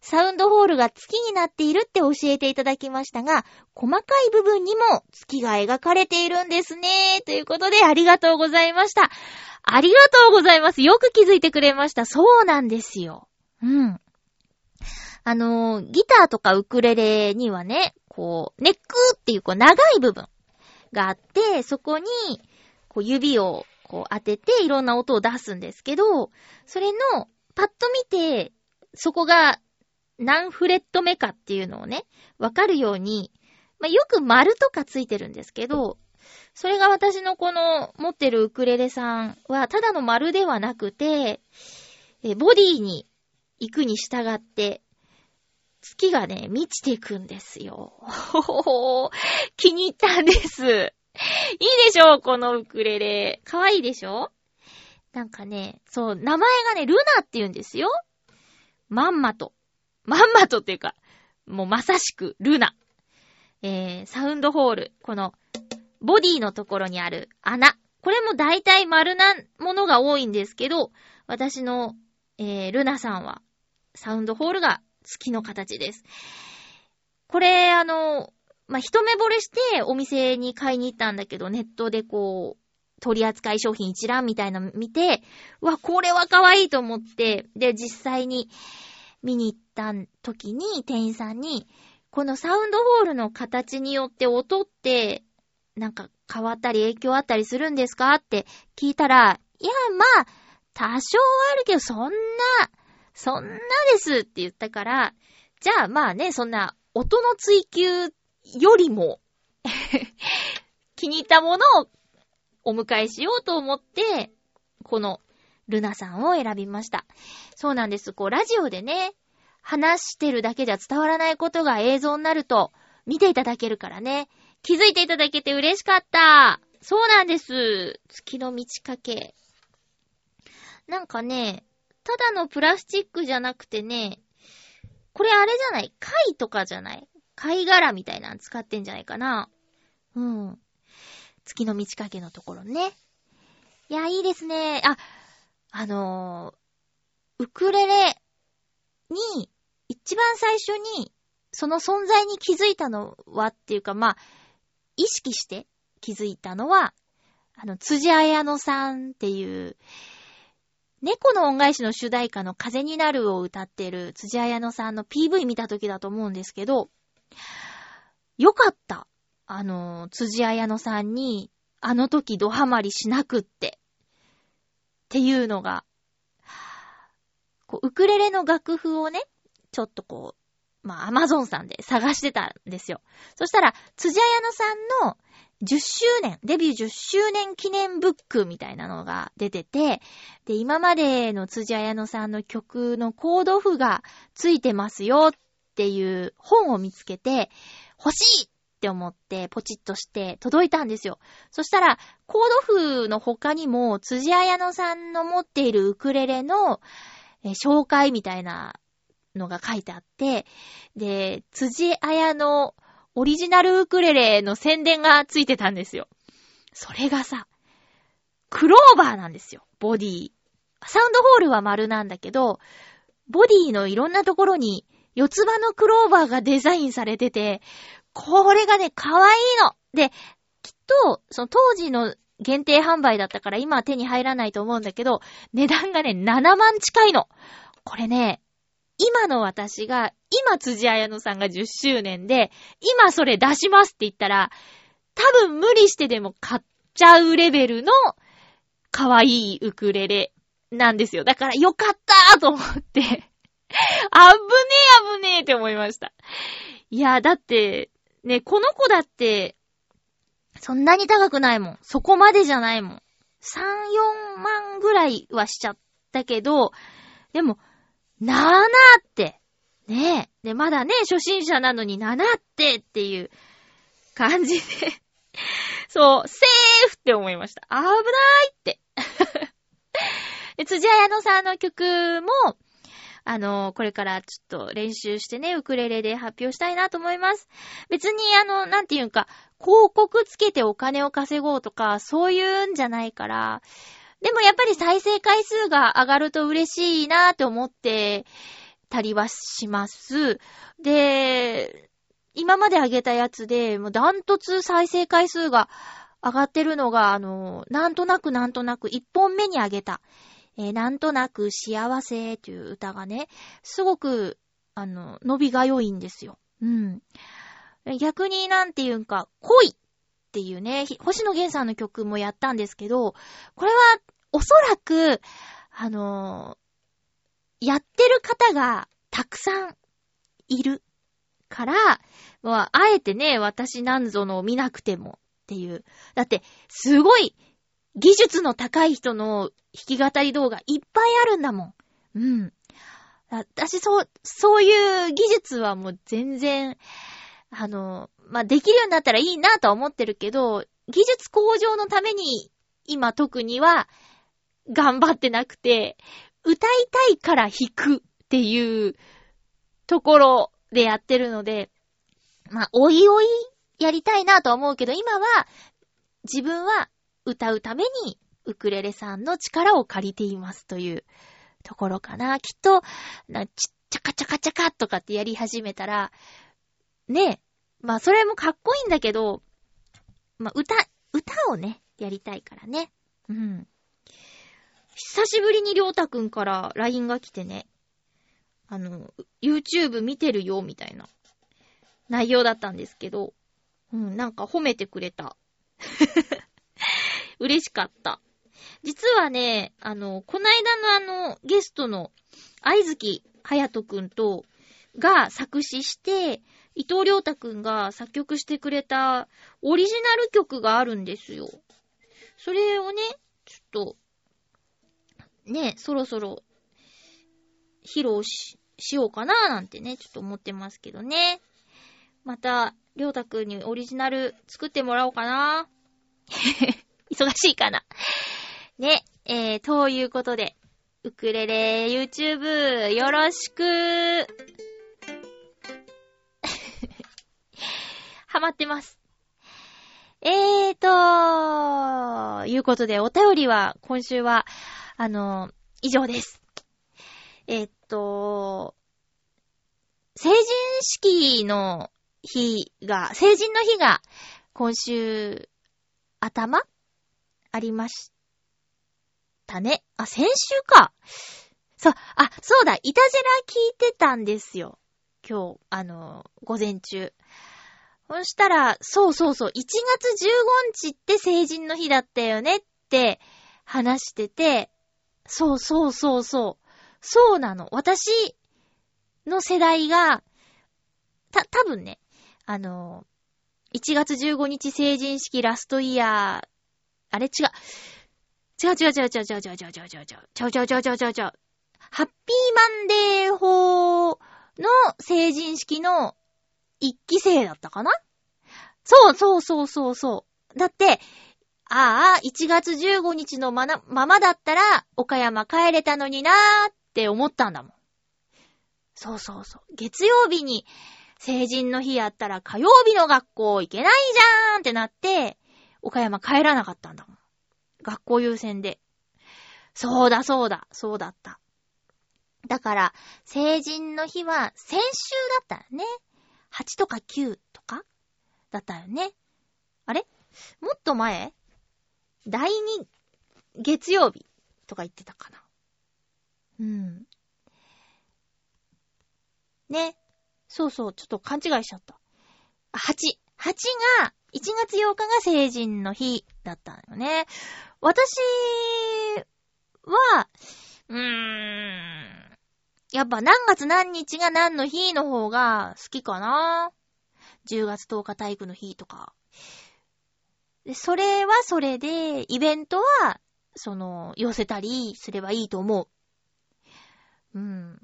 サウンドホールが月になっているって教えていただきましたが、細かい部分にも月が描かれているんですね。ということでありがとうございました。ありがとうございます。よく気づいてくれました。そうなんですよ。うん。あの、ギターとかウクレレにはね、こう、ネックっていうこう長い部分があって、そこに、こう指をこう当てていろんな音を出すんですけど、それの、パッと見て、そこが何フレット目かっていうのをね、わかるように、まあ、よく丸とかついてるんですけど、それが私のこの持ってるウクレレさんは、ただの丸ではなくて、えボディに行くに従って、月がね、満ちていくんですよ。ほほほ気に入ったんです。いいでしょこのウクレレ。かわいいでしょ？なんかね、そう、名前がね、ルナって言うんですよ。まんまと。まんまとっていうか、もうまさしく、ルナ。えー、サウンドホール。この、ボディのところにある穴。これも大体丸なものが多いんですけど、私の、えー、ルナさんは、サウンドホールが月の形です。これ、あの、まあ、一目惚れしてお店に買いに行ったんだけど、ネットでこう、取扱い商品一覧みたいなの見て、わ、これは可愛いと思って、で、実際に見に行った時に店員さんに、このサウンドホールの形によって音って、なんか変わったり影響あったりするんですかって聞いたら、いや、まあ、多少はあるけど、そんな、そんなですって言ったから、じゃあまあね、そんな音の追求よりも 気に入ったものをお迎えしようと思って、このルナさんを選びました。そうなんです。こう、ラジオでね、話してるだけじゃ伝わらないことが映像になると見ていただけるからね。気づいていただけて嬉しかった。そうなんです。月の満ち欠け。なんかね、ただのプラスチックじゃなくてね、これあれじゃない？貝とかじゃない？貝殻みたいなの使ってんじゃないかな。うん。月の満ち欠けのところね。いや、いいですね。あ、あのーウクレレに、一番最初に、その存在に気づいたのはっていうか、まあ、意識して気づいたのは、あの、辻彩乃さんっていう、猫の恩返しの主題歌の風になるを歌ってる辻彩乃さんの PV 見た時だと思うんですけど、よかった。あの、辻彩乃さんに、あの時ドハマりしなくって。っていうのが、こう、ウクレレの楽譜をね、ちょっとこう、まあ、アマゾンさんで探してたんですよ。そしたら、辻彩乃さんの10周年、デビュー10周年記念ブックみたいなのが出てて、で、今までの辻彩乃さんの曲のコード譜がついてますよっていう本を見つけて、欲しいって思ってポチッとして届いたんですよ。そしたら、コード譜の他にも、辻彩乃さんの持っているウクレレの、えー紹介みたいなのが書いてあって、で、辻彩のオリジナルウクレレの宣伝がついてたんですよ。それがさ、クローバーなんですよ、ボディ。サウンドホールは丸なんだけど、ボディのいろんなところに四つ葉のクローバーがデザインされてて、これがね、可愛いの。で、きっと、その当時の限定販売だったから今は手に入らないと思うんだけど、値段がね、7万近いの。これね、今の私が、今辻彩乃さんが10周年で、今それ出しますって言ったら、多分無理してでも買っちゃうレベルの可愛いウクレレなんですよ。だからよかったーと思って、あぶねえあぶねえって思いました。いや、だって、ね、この子だって、そんなに高くないもん。そこまでじゃないもん。3、4万ぐらいはしちゃったけど、でも、7って、ねえ。で、まだね、初心者なのに7ってっていう感じで、そう、セーフって思いました。危ないって。辻彩乃さんの曲も、あの、これからちょっと練習してね、ウクレレで発表したいなと思います。別にあの、なんていうんか、広告つけてお金を稼ごうとか、そういうんじゃないから、でもやっぱり再生回数が上がると嬉しいなって思ってたりはします。で、今まで上げたやつで、もうダントツ再生回数が上がってるのが、あの、なんとなくなんとなく一本目に上げた、えーなんとなく幸せという歌がね、すごく、あの、伸びが良いんですよ。うん。逆になんていうんか、恋っていうね、星野源さんの曲もやったんですけど、これはおそらく、あのやってる方がたくさんいるから、まあ、あえてね、私なんぞのを見なくてもっていう。だって、すごい技術の高い人の弾き語り動画いっぱいあるんだもん。うん。私、そう、そういう技術はもう全然、あの、まあ、できるようになったらいいなとは思ってるけど、技術向上のために、今特には、頑張ってなくて、歌いたいから弾くっていうところでやってるので、まあ、おいおいやりたいなとは思うけど、今は、自分は歌うために、ウクレレさんの力を借りていますというところかな。きっと、なちっちゃかちゃかちゃかとかってやり始めたら、ねえ、まあそれもかっこいいんだけど、まあ歌、歌をね、やりたいからね。うん。久しぶりにりょうたくんから LINE が来てね、あの、YouTube 見てるよ、みたいな内容だったんですけど、うん、なんか褒めてくれた。嬉しかった。実はね、あの、こないだのあの、ゲストの、愛月隼人くんと、が作詞して、伊藤良太くんが作曲してくれたオリジナル曲があるんですよ。それをね、ちょっと、ね、そろそろ、披露し、しようかななんてね、ちょっと思ってますけどね。また、りょうたくんにオリジナル作ってもらおうかな。へへ忙しいかな。ね、えー、ということで、ウクレレ YouTube よろしく ハマってます。えーと、いうことで、お便りは、今週は、あの、以上です。えーっと、成人式の日が、成人の日が、今週、頭ありましたね。あ、先週か。そう、あ、そうだ、いたじら聞いてたんですよ。今日、あの、午前中。そしたら、そうそうそう、1月15日って成人の日だったよねって話してて、そうそうそうそう。そうなの。私の世代が、た、多分ね、あの、1月15日成人式ラストイヤー、あれ違う。違う違う違う違う違う違う違う違う違う違う違う違う違う違う違う。ハッピーマンデー法の成人式の一期生だったかな？そうそうそうそうそう。だって、ああ、1月15日のまな、ままだったら、岡山帰れたのになーって思ったんだもん。そうそうそう。月曜日に成人の日やったら火曜日の学校行けないじゃーんってなって、岡山帰らなかったんだもん。学校優先で。そうだそうだ、そうだった。だから、成人の日は先週だったよね。8とか9とかだったよね。あれ？もっと前？第2月曜日とか言ってたかな。うん。ね。そうそう、ちょっと勘違いしちゃった。8。8が、1月8日が成人の日だったのよね。私は、うーん。やっぱ何月何日が何の日の方が好きかな。10月10日体育の日とか。で、それはそれで、イベントは、その、寄せたりすればいいと思う。うん。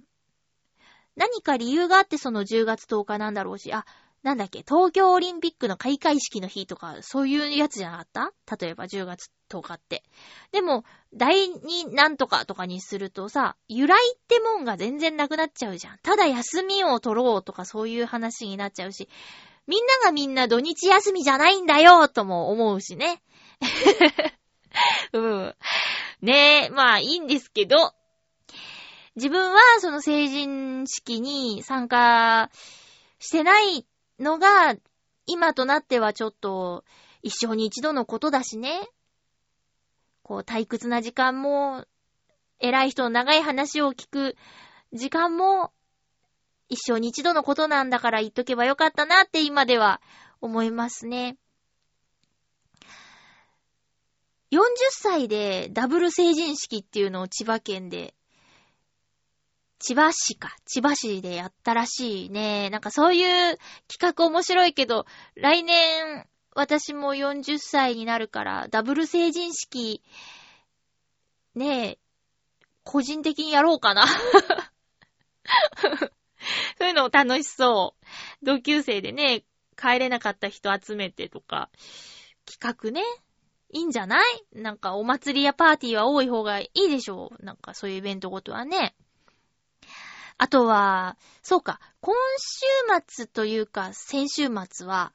何か理由があってその10月10日なんだろうし、あ、なんだっけ、東京オリンピックの開会式の日とか、そういうやつじゃなかった？例えば10月10日って。でも、第2なんとかとかにするとさ、由来ってもんが全然なくなっちゃうじゃん。ただ休みを取ろうとかそういう話になっちゃうし、みんながみんな土日休みじゃないんだよとも思うしね。うん。ねえ、まあいいんですけど、自分はその成人式に参加してないのが、今となってはちょっと一生に一度のことだしね。こう退屈な時間も、偉い人の長い話を聞く時間も、一生に一度のことなんだから言っとけばよかったなって今では思いますね。40歳でダブル成人式っていうのを千葉県で、千葉市か、千葉市でやったらしいね。なんかそういう企画面白いけど、来年私も40歳になるから、ダブル成人式、ねえ、個人的にやろうかな。そういうの楽しそう。同級生でね、帰れなかった人集めてとか、企画ね。いいんじゃない？なんかお祭りやパーティーは多い方がいいでしょう。なんかそういうイベントごとはね。あとは、そうか、今週末というか先週末は、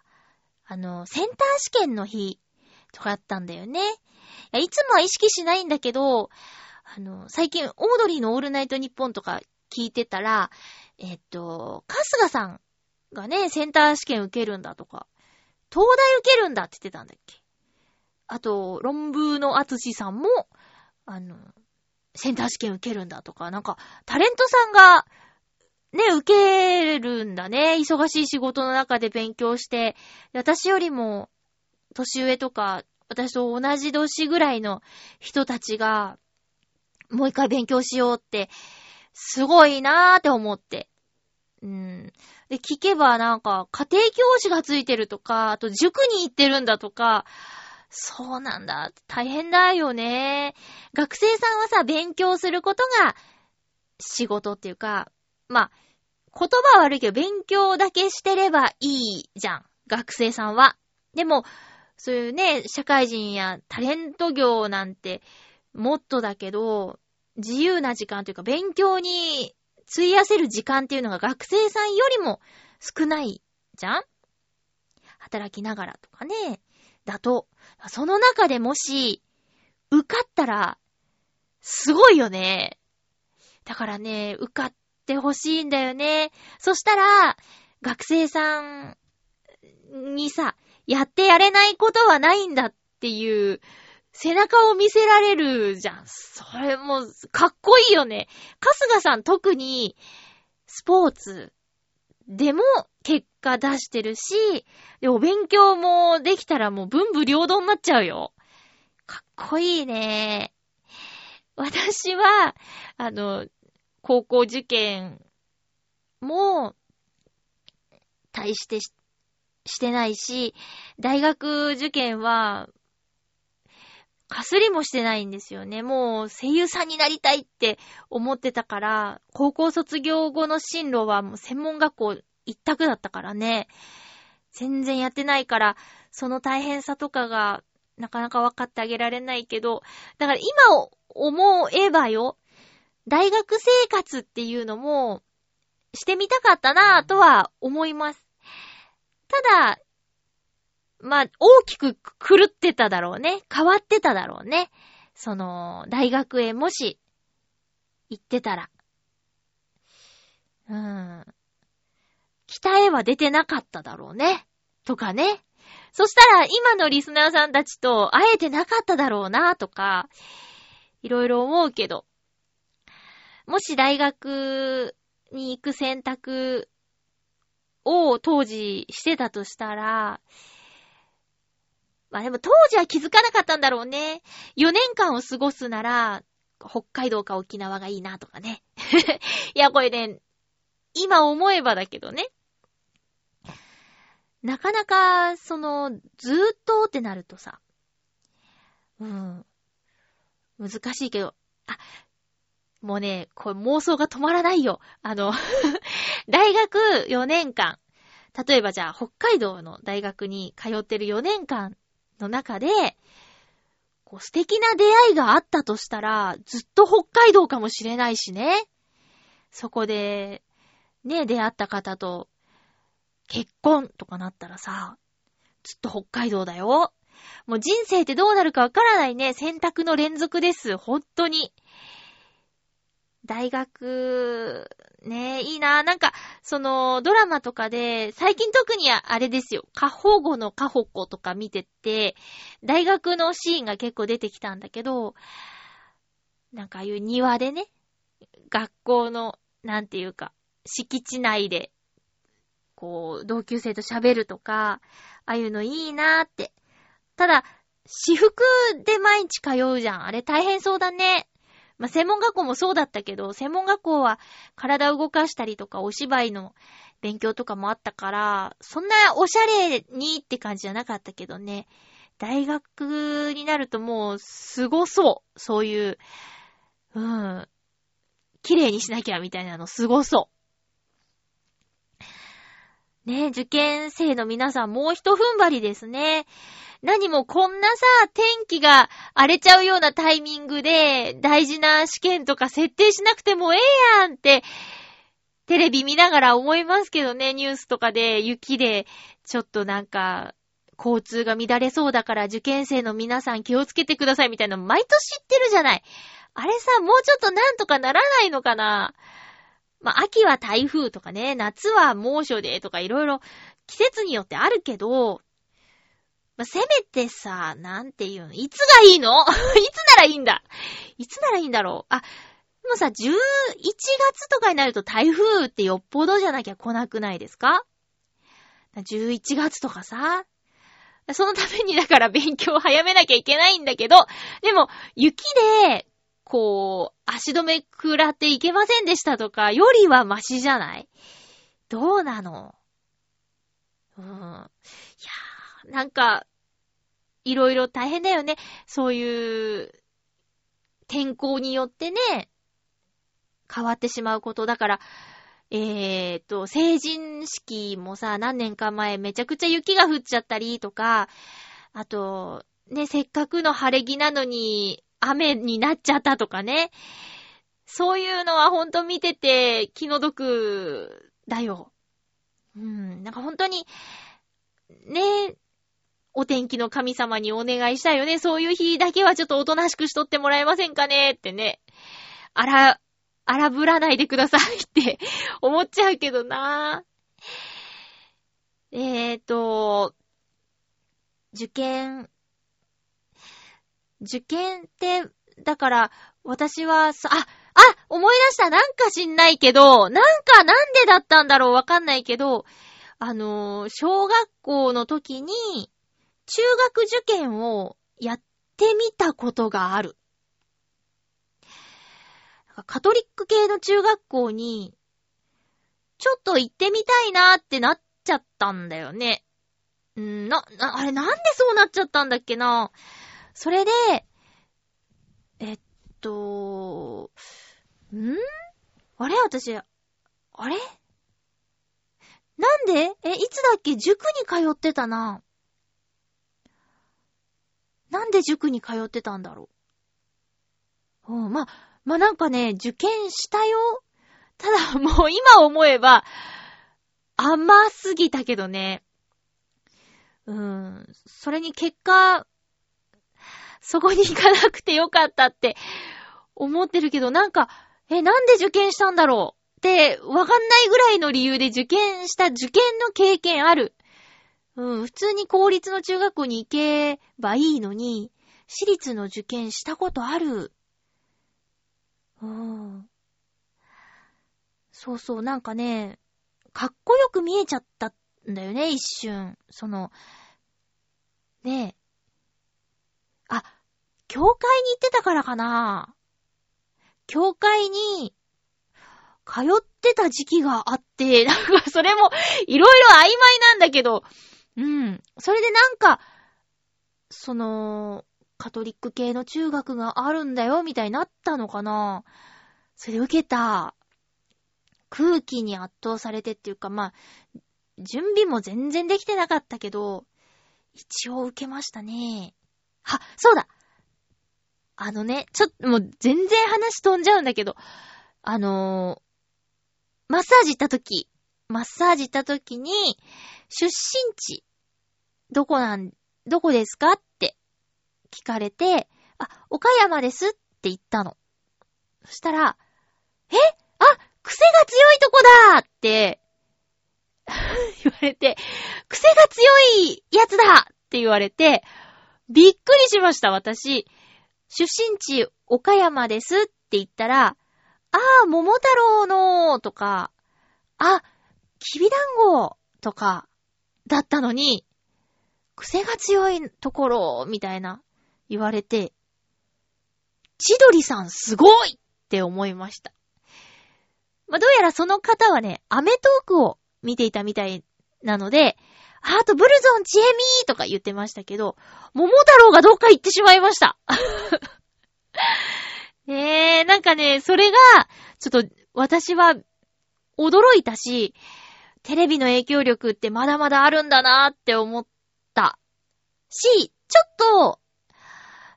あの、センター試験の日とかあったんだよね。いつもは意識しないんだけど、あの、最近、オードリーのオールナイトニッポンとか聞いてたら、えっと、春日さんがね、センター試験受けるんだとか、東大受けるんだって言ってたんだっけ。あと、論文のあつしさんも、あの、センター試験受けるんだとか、なんか、タレントさんが、ね、受けるんだね。忙しい仕事の中で勉強して。私よりも、年上とか、私と同じ年ぐらいの人たちが、もう一回勉強しようって、すごいなーって思って。うん。で、聞けばなんか、家庭教師がついてるとか、あと塾に行ってるんだとか、そうなんだ。大変だよね。学生さんはさ、勉強することが仕事っていうか、まあ、言葉は悪いけど、勉強だけしてればいいじゃん。学生さんは。でも、そういうね、社会人やタレント業なんて、もっとだけど、自由な時間というか、勉強に費やせる時間っていうのが学生さんよりも少ないじゃん働きながらとかね、だと、その中でもし、受かったら、すごいよね。だからね、受かってほしいんだよね。そしたら、学生さんにさ、やってやれないことはないんだっていう、背中を見せられるじゃん。それも、かっこいいよね。春日さん特に、スポーツでも結果出してるし、で、お勉強もできたらもう文武両道になっちゃうよ。かっこいいね。私は、あの、高校受験も、大してししてないし、大学受験は、かすりもしてないんですよね。もう声優さんになりたいって思ってたから、高校卒業後の進路はもう専門学校一択だったからね。全然やってないから、その大変さとかがなかなか分かってあげられないけど、だから今思えばよ、大学生活っていうのもしてみたかったなぁとは思います。ただ、まあ、大きく狂ってただろうね。変わってただろうね。その、大学へもし、行ってたら。うん。北へは出てなかっただろうね。とかね。そしたら、今のリスナーさんたちと会えてなかっただろうな、とか、いろいろ思うけど。もし大学に行く選択を当時してたとしたら、まあでも当時は気づかなかったんだろうね。4年間を過ごすなら、北海道か沖縄がいいなとかね。いや、これね、今思えばだけどね。なかなか、その、ずーっとってなるとさ、うん、難しいけど、あ、もうね、これ妄想が止まらないよ。あの 大学4年間、例えばじゃあ北海道の大学に通ってる4年間の中で、こう素敵な出会いがあったとしたら、ずっと北海道かもしれないしね。そこで、ね、出会った方と結婚とかなったらさ、ずっと北海道だよ。もう人生ってどうなるかわからないね。選択の連続です。本当に。大学、ねえいいなぁなんか、その、ドラマとかで、最近特にあれですよ、過保護の過保護とか見てて、大学のシーンが結構出てきたんだけど、なんかああいう庭でね、学校の、なんていうか、敷地内で、こう、同級生と喋るとか、ああいうのいいなーって。ただ、私服で毎日通うじゃん。あれ大変そうだね。まあ、専門学校もそうだったけど、専門学校は体を動かしたりとかお芝居の勉強とかもあったから、そんなおしゃれにって感じじゃなかったけどね。大学になるともう、すごそう。そういう、うん。綺麗にしなきゃみたいなのすごそう。ね受験生の皆さんもう一踏ん張りですね。何もこんなさ、天気が荒れちゃうようなタイミングで大事な試験とか設定しなくてもええやんって、テレビ見ながら思いますけどね、ニュースとかで雪でちょっとなんか、交通が乱れそうだから受験生の皆さん気をつけてくださいみたいなの毎年知ってるじゃない。あれさ、もうちょっとなんとかならないのかなまあ、秋は台風とかね、夏は猛暑でとかいろいろ季節によってあるけど、まあ、せめてさ、なんていうの、いつがいいの？いつならいいんだ？いつならいいんだろう？あ、でもさ、11月とかになると台風ってよっぽどじゃなきゃ来なくないですか ?11 月とかさ、そのためにだから勉強を早めなきゃいけないんだけど、でも、雪で、こう、足止め食らっていけませんでしたとか、よりはマシじゃない？どうなの？うん。いやー、なんか、いろいろ大変だよね。そういう、天候によってね、変わってしまうこと。だから、えーと、成人式もさ、何年か前めちゃくちゃ雪が降っちゃったりとか、あと、ね、せっかくの晴れ着なのに雨になっちゃったとかね。そういうのはほんと見てて気の毒だよ。うん、なんか本当に、ね、お天気の神様にお願いしたいよね。そういう日だけはちょっとおとなしくしとってもらえませんかねってね。あら、荒ぶらないでくださいって 思っちゃうけどなえーと、受験、受験って、だから、私はさ、あ、あ、思い出した。なんか知んないけど、なんかなんでだったんだろうわかんないけど、あのー、小学校の時に、中学受験をやってみたことがある。カトリック系の中学校に、ちょっと行ってみたいなーってなっちゃったんだよね。んな、な、あれなんでそうなっちゃったんだっけなそれで、えっと、ん？あれ私、あれ？なんで？え、いつだっけ？塾に通ってたな。なんで塾に通ってたんだろう？うん、ままなんかね、受験したよ。ただ、もう今思えば、甘すぎたけどね。うーん。それに結果、そこに行かなくてよかったって思ってるけど、なんか、え、なんで受験したんだろう？って、わかんないぐらいの理由で受験した受験の経験ある。うん、普通に公立の中学校に行けばいいのに、私立の受験したことある。うん。そうそう、なんかね、かっこよく見えちゃったんだよね、一瞬。その、ねえ。あ、教会に行ってたからかな。教会に、通ってた時期があって、なんかそれも、いろいろ曖昧なんだけど、うん。それでなんか、その、カトリック系の中学があるんだよ、みたいになったのかな。それ受けた。空気に圧倒されてっていうか、まあ、準備も全然できてなかったけど、一応受けましたね。は、そうだあのね、ちょっともう全然話飛んじゃうんだけど、あのー、マッサージ行った時、マッサージ行った時に、出身地、どこなん、どこですかって聞かれて、あ、岡山ですって言ったの。そしたら、え？あ、癖が強いとこだって 言われて、癖が強いやつだって言われて、びっくりしました、私。出身地、岡山ですって言ったら、ああ、桃太郎のとか、あ、きびだんごとか、だったのに、癖が強いところ、みたいな、言われて、千鳥さんすごいって思いました。まあ、どうやらその方はね、アメトークを見ていたみたいなので、あとブルゾンちえみーとか言ってましたけど、桃太郎がどっか行ってしまいました。ねえ、なんかね、それが、ちょっと私は驚いたし、テレビの影響力ってまだまだあるんだなって思ったし、ちょっと、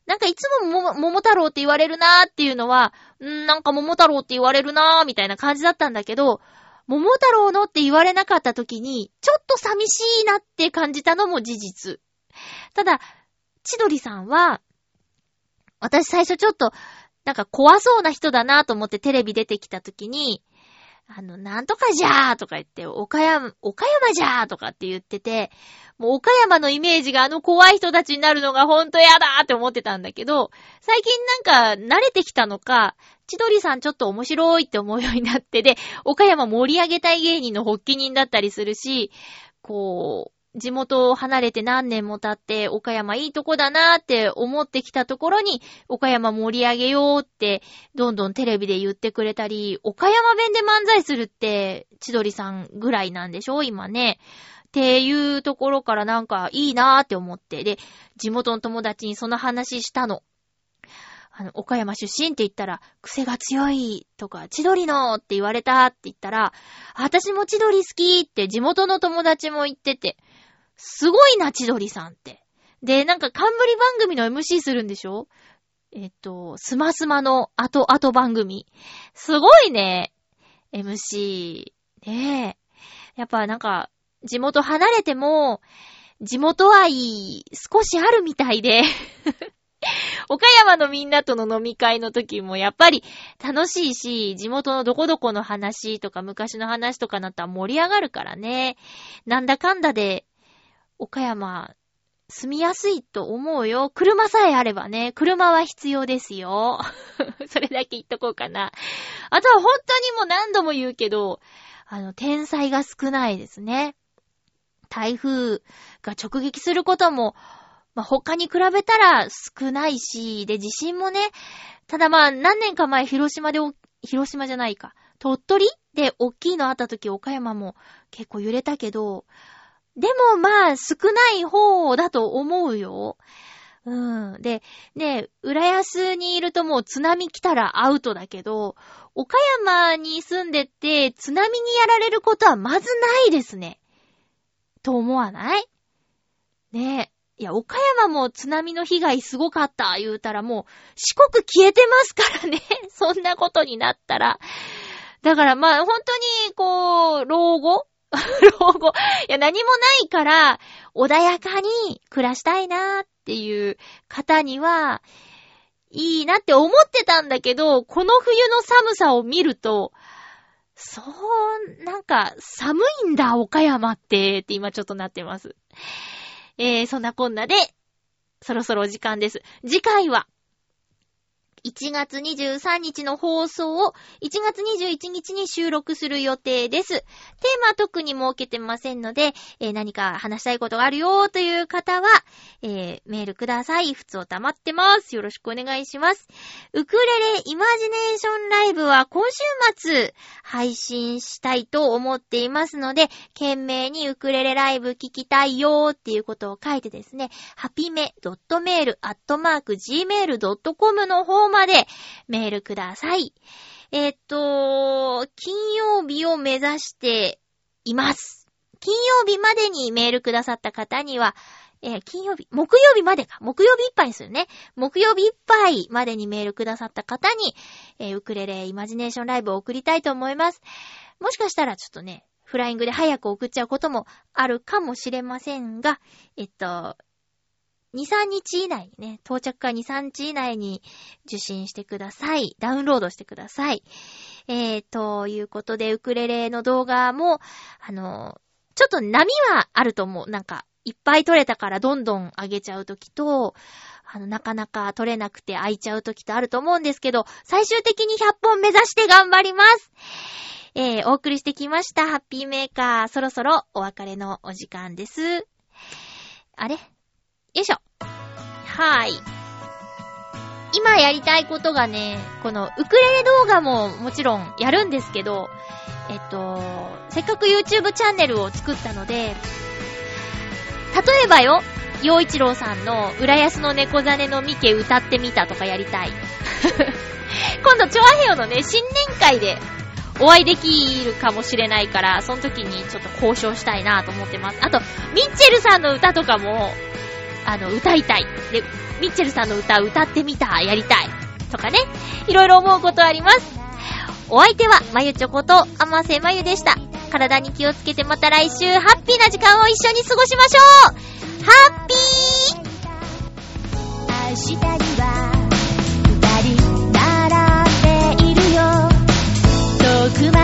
なんかいつもも桃太郎って言われるなーっていうのは、んなんか桃太郎って言われるなーみたいな感じだったんだけど、桃太郎のって言われなかった時に、ちょっと寂しいなって感じたのも事実。ただ、千鳥さんは、私最初ちょっと、なんか怖そうな人だなと思ってテレビ出てきた時に、あの、なんとかじゃーとか言って、岡山、岡山じゃーとかって言ってて、もう岡山のイメージがあの怖い人たちになるのがほんとやだーって思ってたんだけど、最近なんか慣れてきたのか、千鳥さんちょっと面白いって思うようになってで、岡山盛り上げたい芸人の発起人だったりするし、こう、地元を離れて何年も経って、岡山いいとこだなーって思ってきたところに、岡山盛り上げようって、どんどんテレビで言ってくれたり、岡山弁で漫才するって、千鳥さんぐらいなんでしょ今ね。っていうところからなんかいいなーって思って、で、地元の友達にその話したの。あの、岡山出身って言ったら、癖が強いとか、千鳥のって言われたって言ったら、私も千鳥好きって地元の友達も言ってて、すごいな、千鳥さんって。で、なんか冠番組の MC するんでしょ？えっと、スマスマの後々番組。すごいね、MC。ねえ。やっぱなんか、地元離れても、地元愛少しあるみたいで 岡山のみんなとの飲み会の時もやっぱり楽しいし、地元のどこどこの話とか昔の話とかなったら盛り上がるからね。なんだかんだで、岡山、住みやすいと思うよ。車さえあればね、車は必要ですよ。それだけ言っとこうかな。あとは本当にもう何度も言うけど、あの、天才が少ないですね。台風が直撃することも、まあ、他に比べたら少ないし、で、地震もね、ただまあ、何年か前、広島で、広島じゃないか、鳥取で大きいのあった時、岡山も結構揺れたけど、でもまあ、少ない方だと思うよ。うん。で、ね、浦安にいるともう津波来たらアウトだけど、岡山に住んでて津波にやられることはまずないですね。と思わない？ねえ。いや、岡山も津波の被害すごかった言うたらもう四国消えてますからね。そんなことになったら。だからまあ本当にこう、老後老後。いや、何もないから、穏やかに暮らしたいなーっていう方には、いいなって思ってたんだけど、この冬の寒さを見ると、そう、なんか、寒いんだ、岡山って、って今ちょっとなってます。えー、そんなこんなで、そろそろお時間です。次回は、1月23日の放送を1月21日に収録する予定です。テーマは特に設けてませんので、えー、何か話したいことがあるよという方は、えー、メールください。普通を溜まってます。よろしくお願いします。ウクレレイマジネーションライブは今週末配信したいと思っていますので、懸命にウクレレライブ聞きたいよっていうことを書いてですね、ハピメ .mail.gmail.com の方までメールください。えっと、金曜日を目指しています。金曜日までにメールくださった方には、えー、金曜日、木曜日までか。木曜日いっぱいですよね。木曜日いっぱいまでにメールくださった方に、えー、ウクレレイマジネーションライブを送りたいと思います。もしかしたらちょっとね、フライングで早く送っちゃうこともあるかもしれませんが、えっと、2、3日以内にね、到着から2、3日以内に受信してください。ダウンロードしてください。えー、ということで、ウクレレの動画も、あの、ちょっと波はあると思う。なんか、いっぱい撮れたからどんどん上げちゃうときと、あの、なかなか撮れなくて空いちゃうときとあると思うんですけど、最終的に100本目指して頑張ります。えー、お送りしてきました、ハッピーメーカー。そろそろお別れのお時間です。あれ？よいしょ。はーい。今やりたいことがね、このウクレレ動画ももちろんやるんですけど、えっと、せっかく YouTube チャンネルを作ったので、例えばよ、洋一郎さんの浦安の猫ザネのミケ歌ってみたとかやりたい。今度、チョアヘヨのね、新年会でお会いできるかもしれないから、その時にちょっと交渉したいなと思ってます。あと、ミッチェルさんの歌とかも、あの、歌いたい。で、ミッチェルさんの歌歌ってみた、やりたい。とかね、いろいろ思うことあります。お相手は、まゆちょこと、あませまゆでした。体に気をつけてまた来週、ハッピーな時間を一緒に過ごしましょうハッピー明日には、二人並んでいるよ。遠くまで